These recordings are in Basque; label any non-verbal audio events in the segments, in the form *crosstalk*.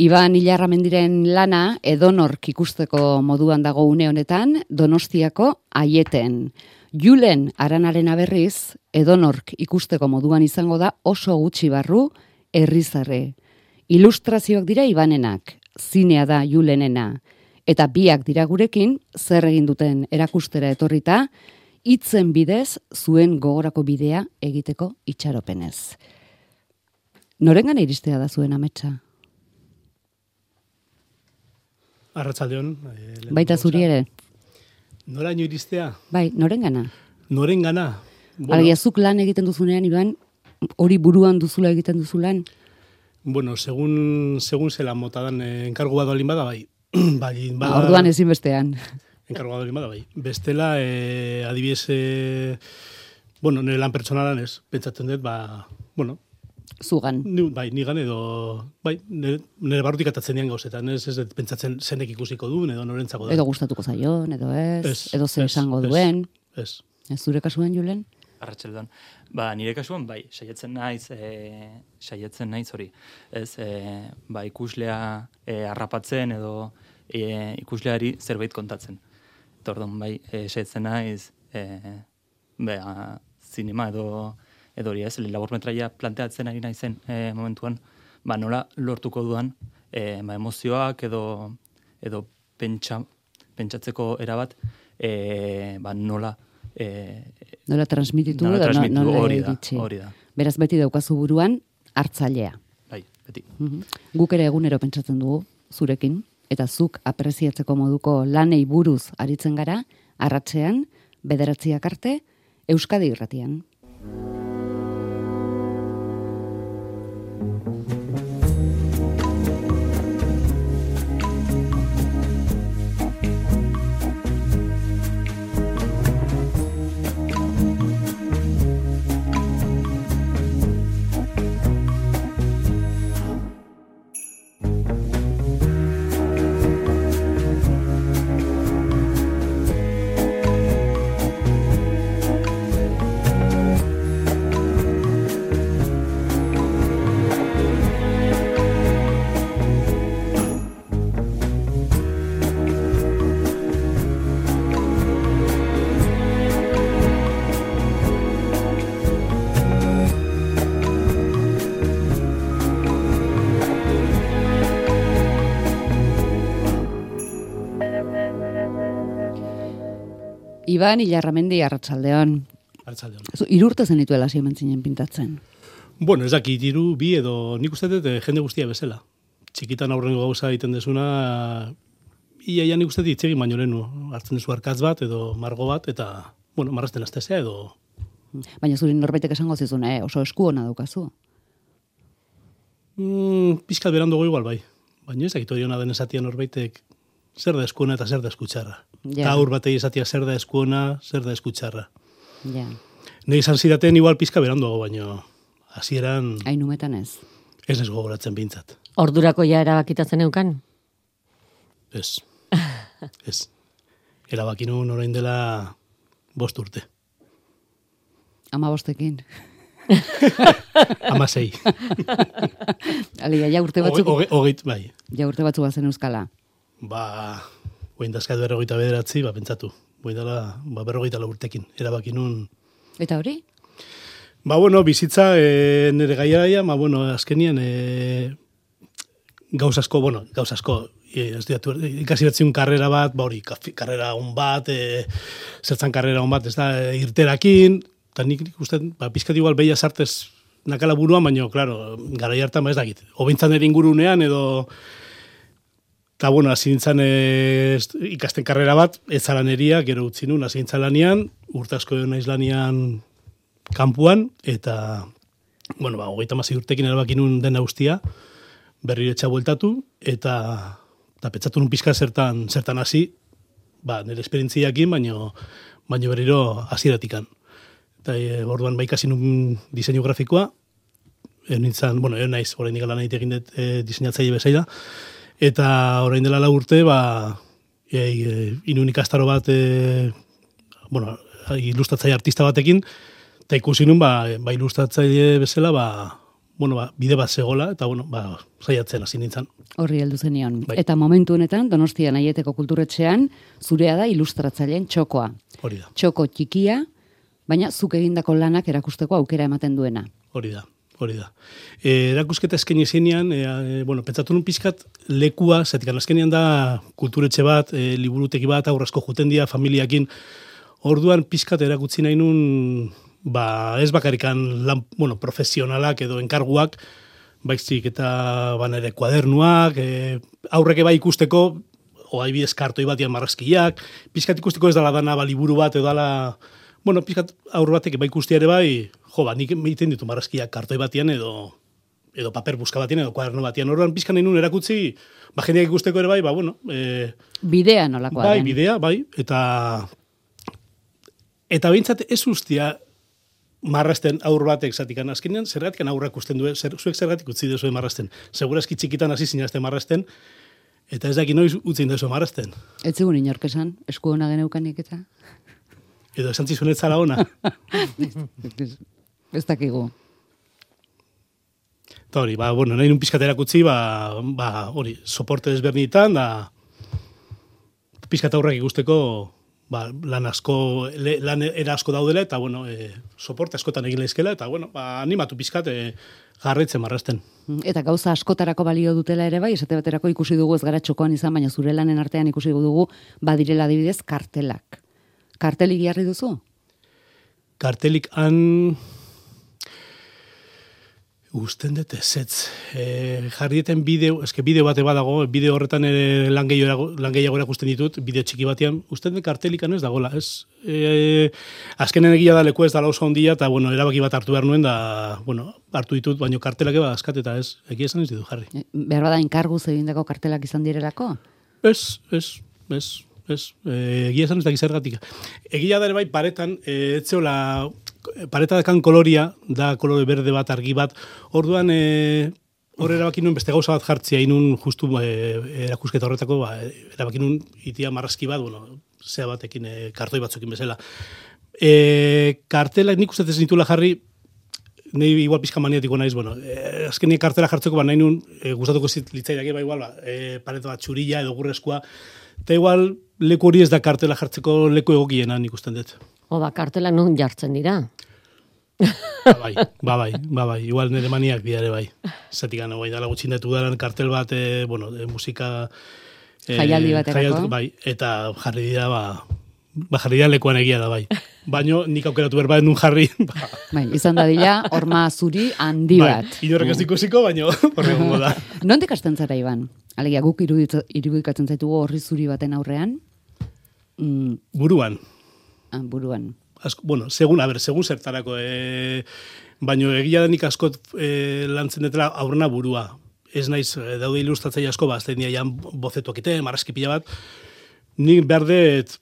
Iban Ilarramendiren lana edonork ikusteko moduan dago une honetan Donostiako aieten. Julen aranaren aberriz edonork ikusteko moduan izango da oso gutxi barru herrizarre. Ilustrazioak dira Ibanenak, zinea da Julenena eta biak dira gurekin zer egin duten erakustera etorrita hitzen bidez zuen gogorako bidea egiteko itxaropenez. Norengan iristea da zuen ametsa? Arratsaldeon. Eh, Baita zuri ere. Noraino iristea? Bai, norengana? Norengana. Bueno, Argia, zuk lan egiten duzunean, Iban, hori buruan duzula egiten duzulan? Bueno, segun, segun zela motadan eh, enkargu bat balin bada, bai. *clears throat* bai bada, ba, orduan ezin bestean. Enkargu bat balin bada, bai. Bestela, eh, adibidez, eh, bueno, nire lan pertsonalan ez, pentsatzen dut, ba, bueno, zugan. Ni, bai, nigan edo, bai, nire barrutik atatzen dian gauzetan, ez, ez, pentsatzen zenek ikusiko duen, edo norentzako da. Edo gustatuko zaion, edo ez, edo zer esango duen. Ez, ez. zure kasuan, Julen? Arratxeldon. Ba, nire kasuan, bai, saietzen naiz, e, saietzen naiz hori. Ez, e, ba, ikuslea e, harrapatzen edo e, ikusleari zerbait kontatzen. Tordon, bai, e, saietzen naiz, e, ba, zinema edo edo hori ez, laburmetraia planteatzen ari naizen e, momentuan, ba, nola lortuko duan e, ba, emozioak edo edo pentsa, pentsatzeko erabat e, ba, nola e, nola transmititu nola, transmititu, nola hori, da, hori da. Beraz beti daukazu buruan hartzailea. Bai, beti. Mm Guk ere egunero pentsatzen dugu zurekin eta zuk apreziatzeko moduko lanei buruz aritzen gara, arratzean, bederatziak arte, Euskadi irratian. Iban Ilarramendi Arratsaldeon. Arratsaldeon. Irurte zen dituela zinen pintatzen. Bueno, ez dakit hiru bi edo nik uste dut eh, jende guztia bezala. Txikitan aurrengo gauza egiten desuna ia ja nik uste dut itzegin baino lehenu. Hartzen duzu arkatz bat edo margo bat eta, bueno, marrazten aztezea edo... Baina zuri norbaitek esango zizun, eh? oso esku hona daukazu. Mm, Piskat berandu igual bai. Baina ez dakit hori hona den esatian norbaitek zer da eskuona eta zer da eskutxarra. Ja. Gaur batei esatia zer da eskuona, zer da eskutxarra. Ja. Ne izan zidaten igual pizka beranduago, baino hasieran Ainumetan ez. Ez ez gogoratzen bintzat. Ordurako ja erabakitatzen eukan? Ez. *laughs* ez. Erabakinu orain dela bost urte. Ama bostekin. Ama zei. *laughs* Alia, ja urte batzuk... Ogeit, bai. Ja urte batzuk bazen euskala. Ba, guain dazkat berrogeita bederatzi, ba, pentsatu. Guain dala, ba, berrogeita urtekin, erabaki nun. Eta hori? Ba, bueno, bizitza e, nire gaiaraia, ba, bueno, azkenian e, gauzasko, bueno, gauzasko, e, ez diatu, ikasi betzun karrera bat, ba, hori, karrera on bat, e, zertzan karrera on bat, ez da, e, irterakin, eta nik, nik uste, ba, pizkat igual behia sartez nakala buruan, baina, klaro, gara hartan, ba, ez dakit, obintzan ere ingurunean, edo, Eta, bueno, hasi nintzen e, ikasten karrera bat, ez zalaneria, gero utzi nun, hasi nintzen lanian, urtasko naiz lanian kampuan, eta, bueno, ba, hogeita mazi urtekin erabaki nun dena ustia, berri etxa bueltatu, eta, eta petzatu nun pizka zertan, zertan hasi, ba, nire esperientziakin, baino, baino berriro hasieratik. Eta, e, orduan, ba, ikasi nun diseinu grafikoa, e, nintzen, bueno, egon naiz, horrein dikala nahi egin dut e, diseinatzaile bezaida, Eta orain dela lau urte, ba, e, inun ikastaro bat, e, bueno, ilustatzaile artista batekin, eta ikusi nun, ba, ba ilustatzaile bezala, ba, bueno, ba, bide bat zegola, eta, bueno, ba, saiatzen hasi nintzen. Horri heldu zenion. Bai. Eta momentu honetan, Donostian aieteko kulturetxean, zurea da ilustratzaileen txokoa. Hori da, Txoko txikia, baina zuk egindako lanak erakusteko aukera ematen duena. hori da, hori da. E, erakusketa eskaini zenean, e, e, bueno, pentsatu nun pizkat lekua, zetik azkenean da kulturetxe bat, e, liburuteki bat, aurrezko juten dira, familiakin, orduan pizkat erakutsi nahi nun, ba, ez bakarikan lan, bueno, profesionalak edo enkarguak, baizik eta ban ere kuadernuak, e, aurreke bai ikusteko, o adibidez kartoi batian marrazkiak, pizkat ikusteko ez dala dana ba, liburu bat edo dala, bueno, pizkat aur batek bai ikustia ere bai, jo, ba, nik egiten ditu marrazkiak kartoi batian edo edo paper buska batian edo kuaderno batian. Orduan pizkan nahi nun erakutsi, ba, jendeak ikusteko ere bai, ba, bueno, e, Bidea nolakoa bai, den. bidea, bai, eta eta behintzat ez ustia marrasten aur batek zatikan azkenean, zergatik aurrak usten du, zer, zuek zergatik utzi duzu marrasten. Segurazki txikitan hasi zinazte marrasten, eta ez daki noiz utzi duzu marrasten. Ez zigun inork esan, esku hona geneukanik eta... Edo esan zizun ona. Ez dakigu. Eta hori, ba, bueno, nahi nun pizkat erakutsi, ba, ba, hori, soporte desberdinetan, da, pizkat aurrak ikusteko, ba, lan asko, le, lan era asko daudela, eta, bueno, e, soporte askotan egin lehizkela, eta, bueno, ba, animatu pizkat, e, jarraitzen marrasten. Eta gauza askotarako balio dutela ere bai, esate baterako ikusi dugu ez gara txokoan izan, baina zure lanen artean ikusi dugu badirela adibidez kartelak. Kartelik jarri duzu? Kartelik han... Usten dut ezetz. E, jarrieten bideo, eske bideo bate badago, bideo horretan ere lan gehiago lan gehiago erakusten ditut, bideo txiki batean, usten dut kartelikan ez dagola, ez? E, azkenen egia da leku ez dala oso ondia, eta bueno, erabaki bat hartu behar nuen, da, bueno, hartu ditut, baino kartelak eba askat eta ez, egia esan ez ditu jarri. Behar bada inkarguz egindako kartelak izan direlako? Ez, ez, ez, ez, e, egia esan ez dakiz zergatik. Egia da ere bai paretan, e, etzeola, pareta dekan koloria, da kolore berde bat, argi bat, orduan, e, hor erabaki nuen beste gauza bat jartzea inun justu e, erakusketa horretako, ba, erabaki nuen itia marrazki bat, bueno, zea batekin, e, kartoi batzukin bezala. E, kartela nik uste ez nitula jarri, nahi igual pizka maniatiko naiz, bueno, eh, azken kartela jartzeko ba nahi nun, eh, gustatuko zit litzaidake ba igual, ba, eh, pareta bat txurilla edo gurrezkoa, eta igual leku hori ez da kartela jartzeko leku egokiena nik usten dut. O, ba, kartelak nun jartzen dira. Ba bai, ba bai, ba bai, igual nire maniak dira ere bai. Zatik gana, bai, dala gutxin detu daran kartel bat, eh, bueno, de musika... eh, Jaialdi baterako. jaialdi- bai, eta jarri dira, ba, ba jarri dira lekuan egia da, bai. Baino, nik aukeratu behar bat nun jarri, *laughs* ba, Bai, izan dadila, horma zuri handi bai, bat. inorrek ez ikusiko, baino, *laughs* horre gongo da. *laughs* Nondik hasten zara, Iban? Alegia, guk irudikatzen zaitugu horri zuri baten aurrean, mm, Buruan, ah, buruan. asko, bueno, segun, a ber, segun zertarako, e, baino egia da nik askot e, lantzen detela aurrena burua. Ez naiz, e, daude ilustratzaile asko, ba, azten dira jan bozetuak ite, marrazki pila bat, nik berdet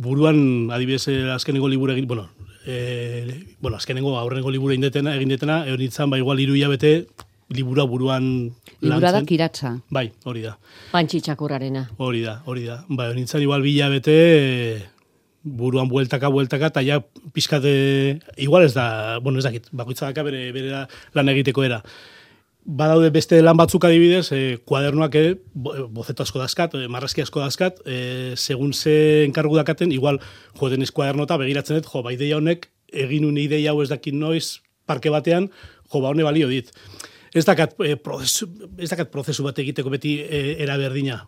buruan, adibidez, azkenengo liburu egin, bueno, e, bueno, azkenengo aurrengo liburu egin detena, egin detena, egon nintzen, ba, igual iru hilabete, liburua buruan Libura da kiratsa. Bai, hori da. Pantxi txakurrarena. Hori da, hori da. Ba, hori nintzen igual bila bete e, buruan bueltaka, bueltaka, eta ja pizkate, igual ez da, bueno, ez dakit, bakoitza daka bere, bere lan egiteko era. Badaude beste lan batzuk adibidez, e, kuadernoak e, bo- bozeto asko dazkat, e, marrazki asko dazkat, e, segun ze enkargu dakaten, igual joden ez kuadernota begiratzen dut, jo, ba, ideia honek, egin un ideia hau ez dakit noiz, parke batean, jo, ba, hone balio dit. Ez dakat, e, prozesu, ez dakat prozesu bat egiteko beti e, era berdina.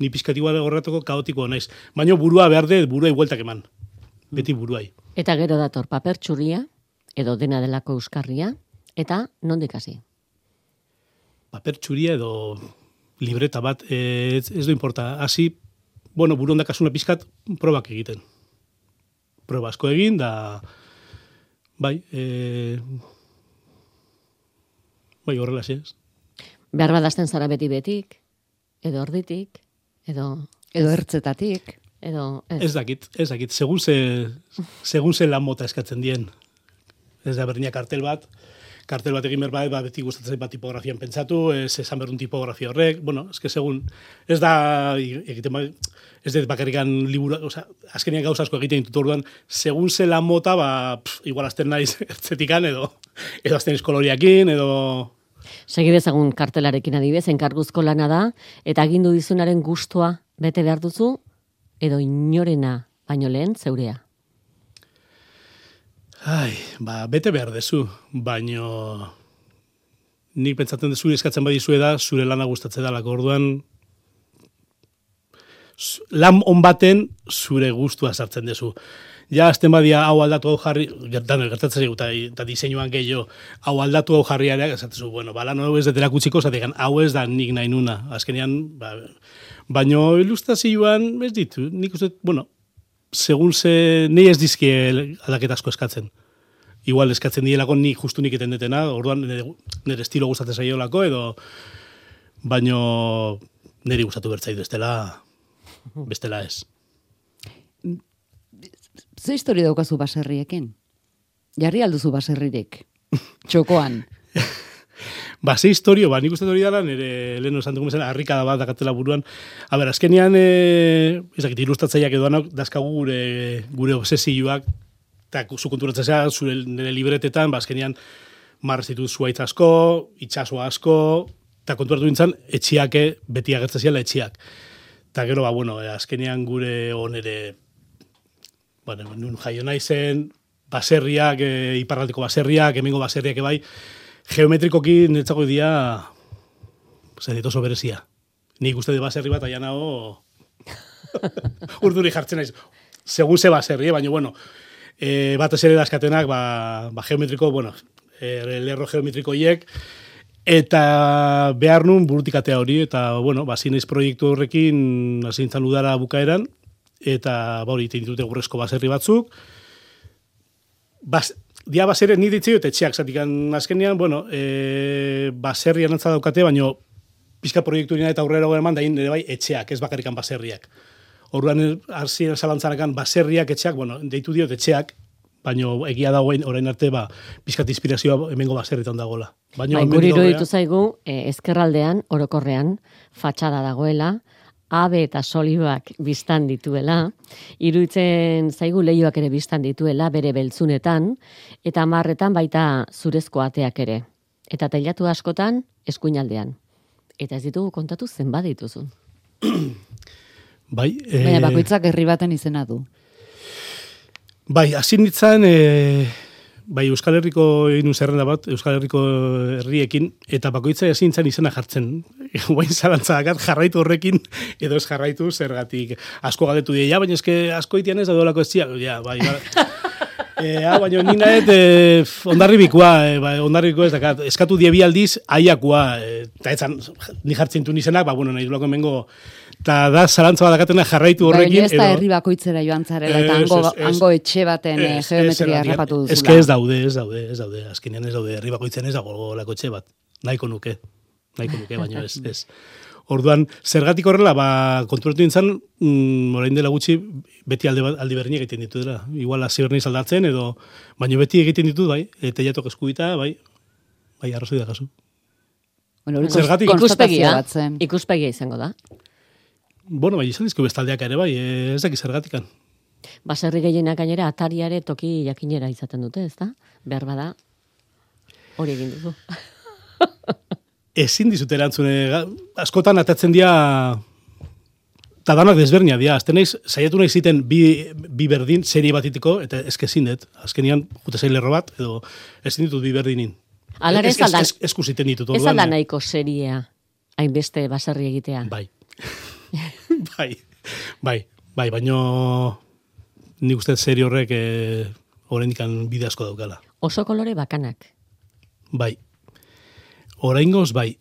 Ni pizkat igual horretako kaotiko naiz. Baina burua behar dut, burua igueltak eman. Beti buruai. Eta gero dator paper txuria, edo dena delako euskarria, eta nondik hasi. Paper txuria edo libreta bat, e, ez, ez du importa. Hasi, bueno, buru ondakasuna pizkat probak egiten. Proba asko egin, da, bai, e, bai, horrela ez. Behar badazten zara beti betik, edo orditik, edo, Edo ertzetatik. edo, ez. Ez dakit, ez dakit, segun ze, segun ze lan mota eskatzen dien. Ez da berdina kartel bat, kartel bat egin behar bat, ba, beti gustatzen bat tipografian pentsatu, ez esan behar un tipografia horrek, bueno, ez que segun, ez da, egiten ba, ez dut bakarrikan liburu, oza, azkenian gauza asko egiten ditut orduan, segun ze lan mota, ba, pff, igual azten naiz *laughs* ertzetikan edo, edo azten eskoloriakin, edo... Segi dezagun kartelarekin adibez, enkarguzko lana da, eta agindu dizunaren gustua bete behar duzu, edo inorena baino lehen zeurea. Ai, ba, bete behar dezu, baino nik pentsatzen dezu eskatzen badizu da, zure lana gustatzen dalako orduan lan on baten zure gustua sartzen dezu. Ja, azten badia hau aldatu hau jarri, gertan gertatzen zaigu, eta, diseinuan gehiago, hau aldatu hau jarri ere, esatezu, bueno, ba, lan hau ez detera kutsiko, zategan, hau ez da nik nahi nuna. Azkenean, ba, baino ilustrazioan, ez ditu, nik uste, bueno, segun ze, nei ez dizki aldaketa asko eskatzen. Igual eskatzen dielako ni justu nik eten detena, orduan nire, estilo gustatzen zaiolako edo baino niri gustatu bertzait bestela bestela ez. Ze histori daukazu baserriekin? Jarri alduzu baserririk. Txokoan. *laughs* Ba, ze historio, ba, nik uste hori dara, nire lehen esan dugu mesela, harrikada bat dakatela buruan. A ber, azkenean, e, ez dakit, ilustratzaileak edo anok, dazkagu gure, gure obsesioak, eta zu konturatzen zera, zure nire libretetan, ba, azkenean, marrezitu zuaitz asko, itxaso asko, eta konturatu nintzen, etxiake, beti agertzen ziala etxiak. Eta gero, ba, bueno, azkenean gure onere, bueno, nun jaio naizen, baserriak, e, iparraldeko baserriak, hemengo baserriak ebai, geometrikoki netzako dia, zer dit oso berezia. Nik uste de baserri bat aian hau *laughs* urduri jartzen naiz. Segun ze baserri, eh? baina bueno, e, batez ere daskatenak, ba, ba geometriko, bueno, e, lerro geometriko hiek, eta behar nun burutikatea hori, eta, bueno, ba, proiektu horrekin, hasintzan udara bukaeran, eta, ba, hori, egiten ditute gurrezko baserri batzuk, bas, dia baserri ni ditzi eta etxeak, zatik azkenean, bueno, e, baserri anantza daukate, baino pizka proiektu eta aurrera eman da ere bai etxeak, ez bakarrikan baserriak. Orduan, arzien zalantzarakan baserriak etxeak, bueno, deitu diot etxeak, baino egia dagoen orain arte, ba, pizkat inspirazioa hemengo baserritan dagoela. Baino, Bai, hemendik guri iruditu zaigu, eh, ezkerraldean, orokorrean, fatxada dagoela, abe eta solibak biztan dituela, iruditzen zaigu leioak ere biztan dituela, bere beltzunetan, eta marretan baita zurezko ateak ere. Eta teilatu askotan, eskuinaldean. Eta ez ditugu kontatu zenbat dituzun. *clears throat* Bai, e, Baina bakoitzak herri baten izena du. Bai, hasi nintzen, e, bai, Euskal Herriko egin zerrenda bat, Euskal Herriko herriekin, eta bakoitza hasi nintzen izena jartzen. *laughs* Guain zalantzakakat jarraitu horrekin, edo ez jarraitu zergatik. Asko galdetu die, ja, baina eske asko itian ez da dolako ez ja, bai, bai. *laughs* E, ah, baina nina et, e, ondarribikoa, e, ba, ondarribikoa ez dakat, eskatu die bi aldiz, aiakoa, e, eta etzan, ni jartzen du nizenak, ba, bueno, nahi duelako emengo, eta da zalantza bat dakatena jarraitu horrekin. Baina ez da edo- herri bakoitzera joan zarela, eta hango, hango etxe baten eh, ez, geometria harrapatu duzula. Ez que ez daude, ez daude, ez daude. Azkenean ez daude, herri bakoitzen ez dago lako etxe bat. Nahiko nuke, nahiko nuke, baina *laughs* ez, ez. Orduan, zergatik horrela, ba, konturatu nintzen, mm, orain dela gutxi, beti alde, aldi berdinak egiten ditu dela. Igual berniz aldatzen, edo, baina beti egiten ditut, bai, eta jatok eskubita, bai, bai, arrazoi da kasu. Bueno, hori Zergatik? Ikuspegia, zen. ikuspegia izango da. Bueno, bai, izan dizko bestaldeak ere, bai, eh, ez daki zergatikan. Baserri gehienak gainera atariare toki jakinera izaten dute, ezta? Behar bada, hori egin duzu. Ezin dizute erantzune, askotan atatzen dira eta danak desbernia dira. Azten naiz, saiatu nahi ziten bi, bi berdin serie bat iteko, eta eske ezin dut. Azkenian, jute zain lerro bat, edo ezin ditut bi berdinin. Hala ere ez Ez- ez- aldan- ez- Esku ziten ditut. Ez orduan, alda eh, nahiko seria, hainbeste baserri egitea. Bai. *laughs* bai. Bai. Bai, baino nik uste serie horrek eh, oraindikan bide asko daukala. Oso kolore bakanak. Bai. Oraingoz bai.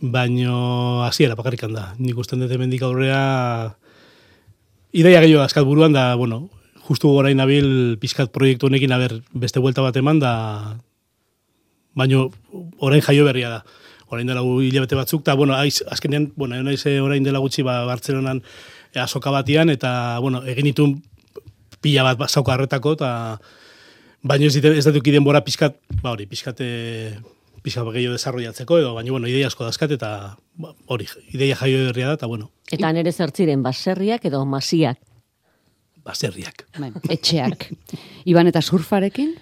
Baino hasiera bakarrikan da. Nik usten dut hemendik aurrea ideia gehiago askat buruan da, bueno, justu orain nabil pizkat proiektu honekin aber beste vuelta bat eman da baino orain jaio berria da. Orain dela hilabete batzuk, eta, bueno, aiz, azkenean, bueno, naiz eh, orain dela gutxi, ba, Bartzelonan eh, azoka batian, eta, bueno, egin ditun pila bat ba- zauka harretako, eta baino ez, ez dut denbora pizkat, ba hori, pizkat, pizkat gehiago desarrollatzeko, edo, baina, bueno, ideia asko dazkat, eta ba, hori, ideia jaio berria da, eta, bueno, Eta nere zertziren baserriak edo masiak. baserriak. Bai, etxeak. *laughs* Iban eta surfarekin?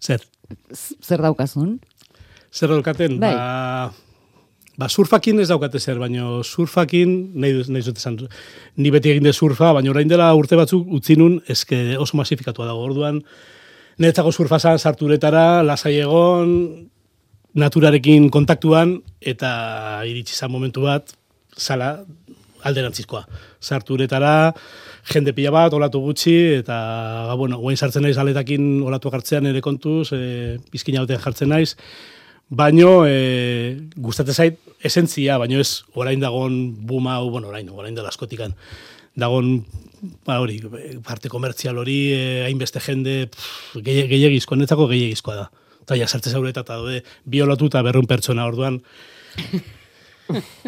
Zer, Z- Zer daukazun? zer daukaten? Bai. Ba, ba, surfakin ez daukate zer, baino surfakin, nahi, nahi dut esan, ni beti egin de surfa, baina orain dela urte batzuk utzi nun, eske oso masifikatua dago. Orduan, niretzako surfa zan sarturetara, lasai egon, naturarekin kontaktuan, eta iritsi zan momentu bat, zala alderantzizkoa. Sarturetara, jende pila bat, olatu gutxi, eta, ba, bueno, guain sartzen naiz aletakin olatuak hartzean ere kontuz, e, bizkina batean jartzen naiz, baino, e, gustatzen zait, esentzia, baino ez orain dagon buma, bueno, orain, orain dela askotikan, dagon, ba, hori, parte komertzial hori, e, hainbeste jende, pff, gehi- gehiagizko, netzako gehiagizkoa da. Eta ja, sartze zaureta eta daude, bi olatu eta berrun pertsona orduan,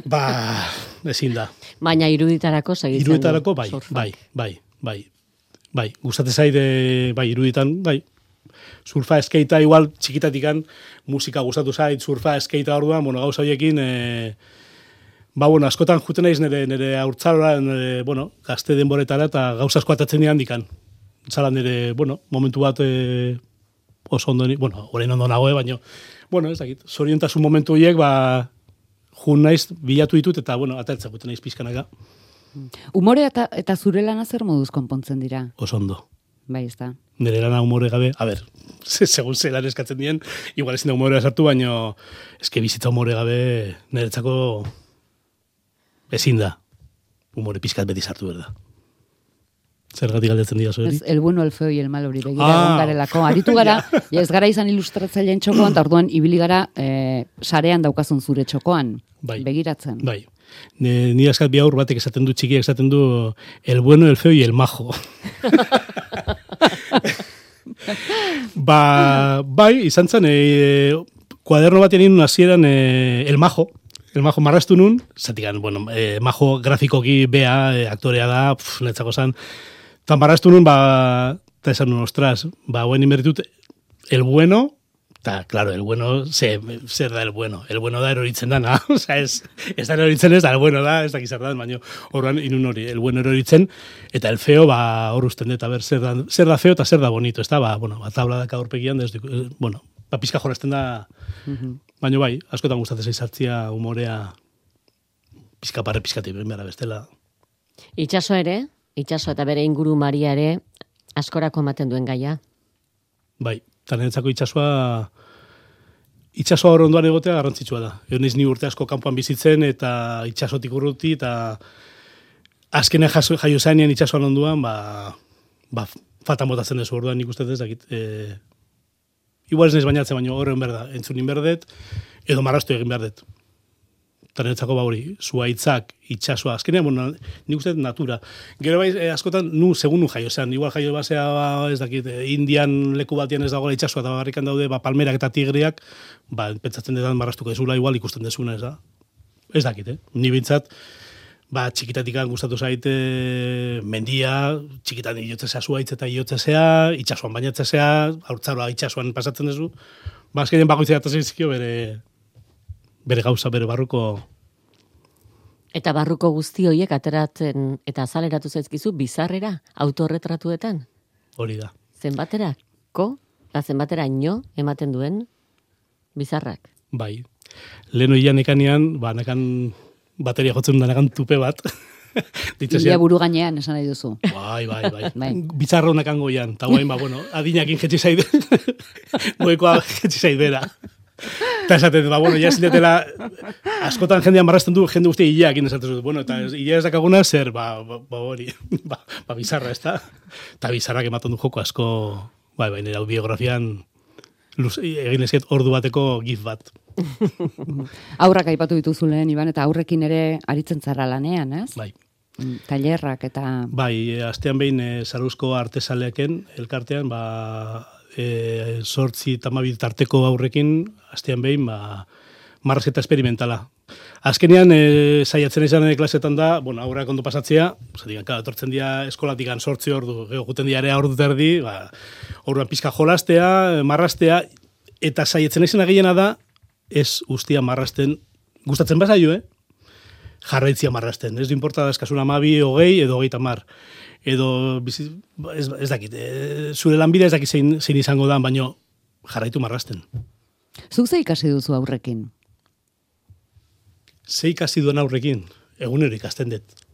ba, ezin da. Baina iruditarako segitzen Iruditarako, bai, surfak. bai, bai, bai, bai, gustatzen zaide, bai, iruditan, bai, surfa eskeita igual txikitatikan musika gustatu zait, surfa eskeita orduan, bueno, gauza horiekin, e, ba, bueno, askotan juten naiz nire, nire haurtzalora, nire, bueno, gazte denboretara, eta gauza asko atatzen dira handikan. Zala nire, bueno, momentu bat e, oso ondo, bueno, orain ondo nagoe, baino, bueno, ez dakit, zoriontasun momentu horiek, ba, jun naiz, bilatu ditut, eta, bueno, atertzen juten naiz pizkanaka, Umore eta, eta zure lana zer moduz konpontzen dira? oso ondo. Bai, ez da. nire lana humore gabe, a ber, *laughs* se- segun zelan eskatzen dien, igual ezin da humorea sartu, baino, eske bizitza humore gabe niretzako ezin da. Humore pizkat beti sartu berda. Zergatik galdetzen dira Ez, zueri? el bueno, el feo y el malo hori begira Ah. garelako. Aritu gara, *laughs* ja ez gara izan ilustratzaileen txokoan, eta orduan ibili gara e, sarean daukazun zure txokoan. Bai. Begiratzen. Bai. Ni, ni askat bi aur batek esaten du txikiak esaten du el bueno, el feo y el majo. *laughs* ba, bai, izan zen, e, kuaderno batean inun hasieran e, el majo, el majo marrastu nun, zatikan, bueno, e, majo grafikoki bea, e, aktorea da, pf, netzako zan, eta marrastu nun, ba, eta esan nun, ostras, ba, guen inbertut, el bueno, eta, claro, el bueno, ze, zer da el bueno? El bueno da eroritzen dana, *laughs* osea, ez, ez da eroritzen ez da, el bueno da, ez da zer da, baina horran inun hori, el bueno eroritzen, eta el feo, ba, hor usten dut, a ber, zer da, zer da feo eta zer da bonito, ez da, ba, bueno, ba, tabla daka aurpegian, ez, du- eh, bueno, ba, pizka jorazten da, baina bai, askotan gustatzen zaiz sartzia humorea, pizka parre pizkati, behar bestela, Itxaso ere, itxaso eta bere inguru maria ere, askorako ematen duen gaia. Bai, eta niretzako itxasua itxasoa hor ondoan egotea garrantzitsua da. Egon ni urte asko kanpoan bizitzen eta itxasotik urruti eta azkenean jaso, jaio zainean itxasoan onduan, ba, ba fatan botatzen dezu orduan nik uste ez dakit. E, igual ez naiz bainatzen, baina horren berda, entzunin berdet, edo marrastu egin berdet. Eta niretzako ba hori, zuaitzak, itxasoa, azkenean, bueno, nik uste natura. Gero bai, eh, askotan, nu, segun nu jaio zean, igual jaio basea, ba, ez dakit, eh, indian leku batean ez dagoela itxasoa, eta barrikan daude, ba, palmerak eta tigriak, ba, pentsatzen dut marrastuko ezula, igual ikusten dezuna, ez da? Ez dakit, eh? Ni bintzat, ba, txikitatik gustatu zaite mendia, txikitan iotzesea zuaitz eta iotzesea, itxasuan bainatzesea, haurtzaroa itxasuan pasatzen duzu, ba, azkenean bakoitzea zizkio bere, bere gauza, bere barruko Eta barruko guzti horiek ateratzen eta azaleratu zaizkizu bizarrera autorretratuetan. hori da. Zenbaterako, eta zenbateraino ematen duen bizarrak. Bai. Lehen oian nekanean, ba, nekan bateria jotzen nekan tupe bat. *laughs* Ilia buru gainean, esan nahi duzu. Bai, bai, bai. *laughs* Bai. Bizarro nekan goian. Eta guain, ba, bueno, adinakin jetxi zaide. *laughs* Goekoa jetxi zaidera. Eta esaten, dut, ba, bueno, ja zinetela, askotan jendean marrasten du, jende guztia hileakin esaten dut. Bueno, eta hilea ez dakaguna, zer, ba, ba, ba hori, ba, ba, bizarra, ez da? Eta bizarrak ematen du joko asko, bai, bai, nire biografian, luz, egin ezket ordu bateko gif bat. *laughs* Aurrak aipatu dituzu lehen, Iban, eta aurrekin ere aritzen zara lanean, ez? Bai. Mm, Tailerrak eta... Bai, e, astean behin e, Saruzko artesaleaken elkartean, ba, e, sortzi tamabi tarteko aurrekin, astean behin, ba, marrazketa esperimentala. Azkenean, e, saiatzen izan ere klasetan da, bueno, aurrak ondo pasatzea, zatik, kada, etortzen dira eskolatik sortzi ordu, gero guten diare ordu terdi, ba, orduan pizka jolastea, marrastea, eta saiatzen izan gehiena da, ez ustia marrasten, gustatzen bazaio, eh? jarraitzia marrasten. Ez du importa da eskasuna amabi, hogei, edo hogeita mar. Edo, bizi, ez, ez dakit, e, zure lanbidea ez dakit zein, zein izango da, baino jarraitu marrasten. Zuk ze ikasi duzu aurrekin? Ze ikasi duen aurrekin, egunero ikasten dut.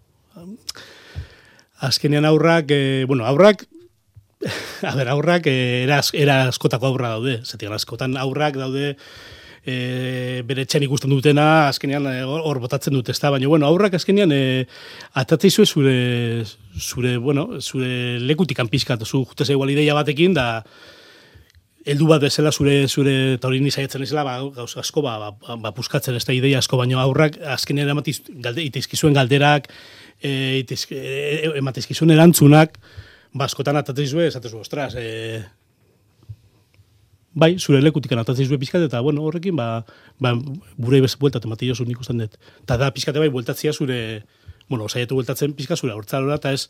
Azkenean aurrak, e, bueno, aurrak, *laughs* a ber, aurrak e, era, era askotako aurra daude. Zetik, askotan aurrak daude e, bere txan ikusten dutena, azkenean e, hor botatzen dute, ezta? Baina, bueno, aurrak azkenean e, atatzei zure, zure, bueno, zure lekutik anpizkat, zu jutez egual ideia batekin, da, heldu bat bezala zure zure taurini saiatzen ezela ba gauz asko ba, ba, ba puskatzen ez da ideia asko baino aurrak azkenean ematiz galde itizkizuen galderak eh itizk, e, ematizkizuen erantzunak baskotan ba, atatzen zue esatezu ostras e, bai zure lekutik atatzen zue pizkat eta bueno horrekin ba ba burei bez vuelta tematillo nik usten dut ta da pizkate bai bueltatzia zure bueno saiatu bueltatzen pizka zure hortzalora ta ez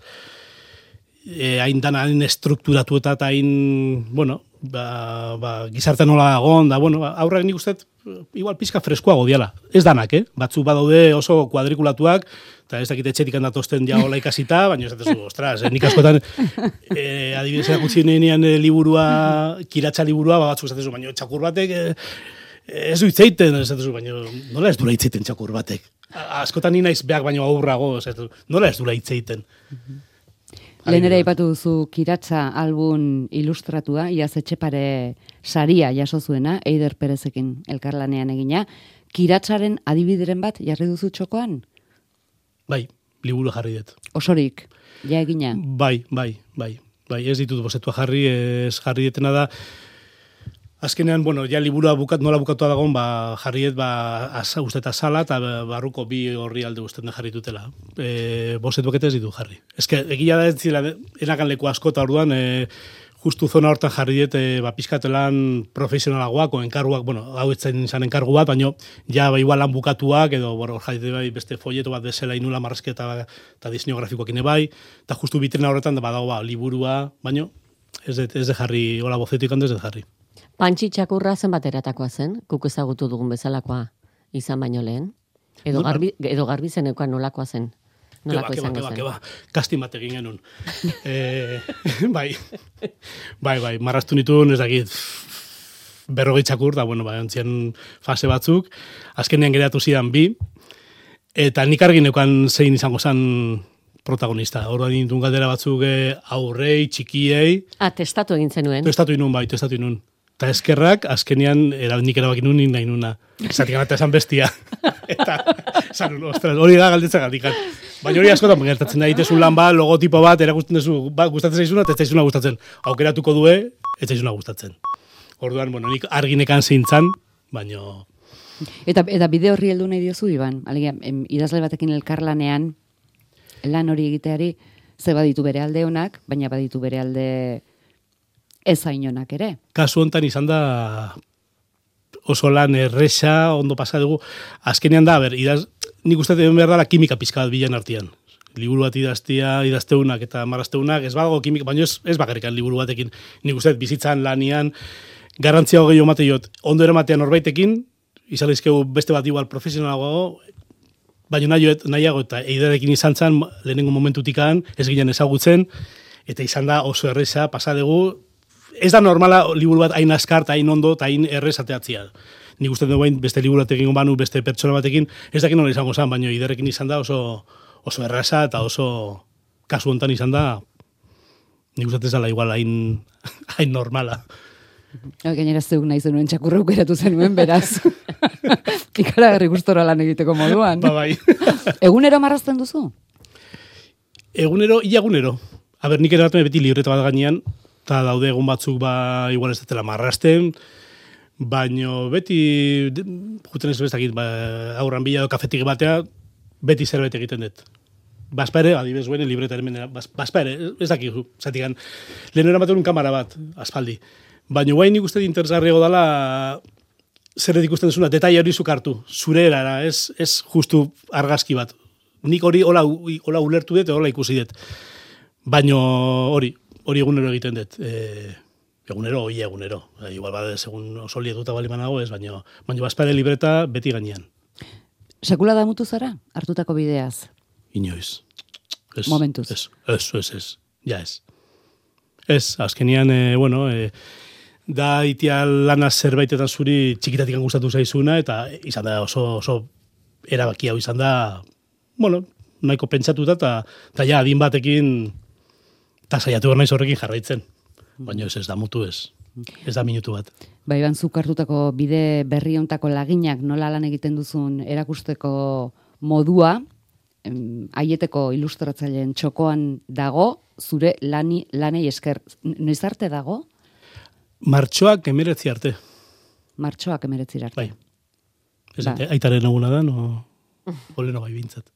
e, hain dan hain estrukturatu eta hain, bueno, ba, ba, gizarte nola agon, da, bueno, aurrak nik uste, igual pizka freskoago diala. Ez danak, eh? Batzu badaude oso kuadrikulatuak, eta ez dakite txetik handatozten ja hola ikasita, baina ez dut ostras, eh? nik askotan, eh, adibidez erakutsi nenean eh, liburua, kiratza liburua, ba, batzu esatezu, baina txakur batek, eh, ez du itzeiten, ez dut, baina nola ez dura itzeiten txakur batek? Askotan ni naiz beak baino aurrago, ez dut, nola ez dura itzeiten? Lehen ere ipatu duzu kiratza albun ilustratua, iaz etxepare saria jaso zuena, Eider Perezekin elkarlanean egina. Kiratzaren adibideren bat jarri duzu txokoan? Bai, liburu jarri dut. Osorik, ja egina? Bai, bai, bai. Bai, ez ditut bosetua jarri, ez jarri detena da, Azkenean, bueno, ja liburua bukat, nola bukatu dagoen, ba, jarriet, ba, asa, uste eta sala, eta barruko bi horri alde usten da jarri dutela. E, boset ez ditu jarri. Ez que, egia da ez zila, enakan leku asko eta orduan, e, justu zona hortan jarri diet, e, ba, pizkatelan profesionalagoak, o enkarguak, bueno, hau etzen izan enkargu bat, baina, ja, ba, igual lan bukatuak, edo, jarri bai, beste folleto bat desela inula marrazketa eta diseño grafikoak bai, eta justu bitrena horretan, da, badago, ba, liburua, baina, ez de, ez de jarri, hola, bozetik handez de jarri. Pantxi txakurra zen bateratakoa zen, kuk ezagutu dugun bezalakoa izan baino lehen. Edo, garbi, edo garbi zeneukan nolakoa zen. Nolako keba, keba, keba, Kastin bat egin genuen. *laughs* e, *laughs* bai, bai, bai, marrastu nituen, ez dakit, berrogei txakur, da, bueno, bai, ontzien fase batzuk, azkenean geratu zidan bi, eta nik argin neukan zein izango zen protagonista. Horra dintun galdera batzuk eh, aurrei, txikiei. Ah, testatu egin zenuen. Testatu inun, bai, testatu inun. Eta eskerrak, azkenean, nik erabakin nun nahi nuna. Zatik eta esan bestia. *laughs* eta, esan ostras, hori da galdetzen galdikan. Baina hori askotan, gertatzen da, itezun lan ba, logotipo bat, erakusten duzu, ba, gustatzen zaizuna, eta ez zaizuna gustatzen. Aukeratuko due, ez zaizuna gustatzen. Orduan, bueno, nik arginekan zeintzan, baino... Eta, eta bide horri heldu nahi diozu, Iban? Alegia, idazle batekin elkarlanean, lan hori egiteari, ze baditu bere alde honak, baina baditu bere alde ez hainonak ere. Kasu hontan izan da oso lan erresa, ondo pasa dugu. Azkenean da, ber, idaz, nik uste den behar dela kimika pizka bat bilan artian. Liburu bat idaztia, idazteunak eta marrazteunak, ez badago kimika, baina ez, ez bakarrikan liburu batekin. Nik uste bizitzan lanian, garantzia hogei omate jot, ondo ere matean horbaitekin, izan beste bat igual profesionalago, baina nahi, nahiago eta eiderekin izan zen, lehenengo momentutikan, ez ginen ezagutzen, eta izan da oso erresa, pasadegu, ez da normala liburu bat hain askar, hain ondo, hain errez ateatzia. Nik uste dugu beste egin banu, beste pertsona batekin, ez dakin nola izango zen, baina iderrekin izan da oso, oso erraza eta oso kasu hontan izan da, nik uste dela igual hain, *laughs* hain normala. Gainera zeuk nahi zenuen txakurra ukeratu zenuen, beraz. *laughs* Ikara garri gustora lan egiteko moduan. Ba, bai. *laughs* egunero marrazten duzu? Egunero, ia egunero. A ber, nik ere beti libreta bat gainean, eta daude egun batzuk ba igual ez dela marrasten, baino beti, juten ez bezakit, ba, aurran bila edo kafetik batea, beti zerbait egiten dut. Baspare, adibes guen, libreta hemen, baspare, ez dakik, zatikan, lehen eramaten un kamara bat, aspaldi. Baina guain nik uste interesgarriago dela, zer ikusten duzuna, detaile hori zukartu, zure erara, ez, ez justu argazki bat. Nik hori hola, hola ulertu dut, hola ikusi dut. Baina hori, hori egunero egiten dut. E, egunero, oi egunero. E, igual bade, segun oso lietuta bali manago ez, baina baina bazpare libreta beti gainean. Sekula da mutu zara, hartutako bideaz? Inoiz. Es, Momentuz. Ez, ez, ez, ez. Ja ez. Ez, azkenian, e, bueno, e, da itia lana zerbaitetan zuri txikitatik gustatu zaizuna, eta izan da oso, oso erabaki hau izan da, bueno, nahiko pentsatuta, eta ja, adin batekin, eta saiatu behar naiz horrekin jarraitzen. Baina ez ez da mutu ez. Ez da minutu bat. Bai, ban zuk hartutako bide berri hontako laginak nola lan egiten duzun erakusteko modua, em, aieteko ilustratzaileen txokoan dago, zure lani, lanei esker. Noiz arte dago? Martxoak emeretzi arte. Martxoak emeretzir arte. Bai. Ez, Ba. aitaren eguna da, no, *laughs* oleno bai bintzat.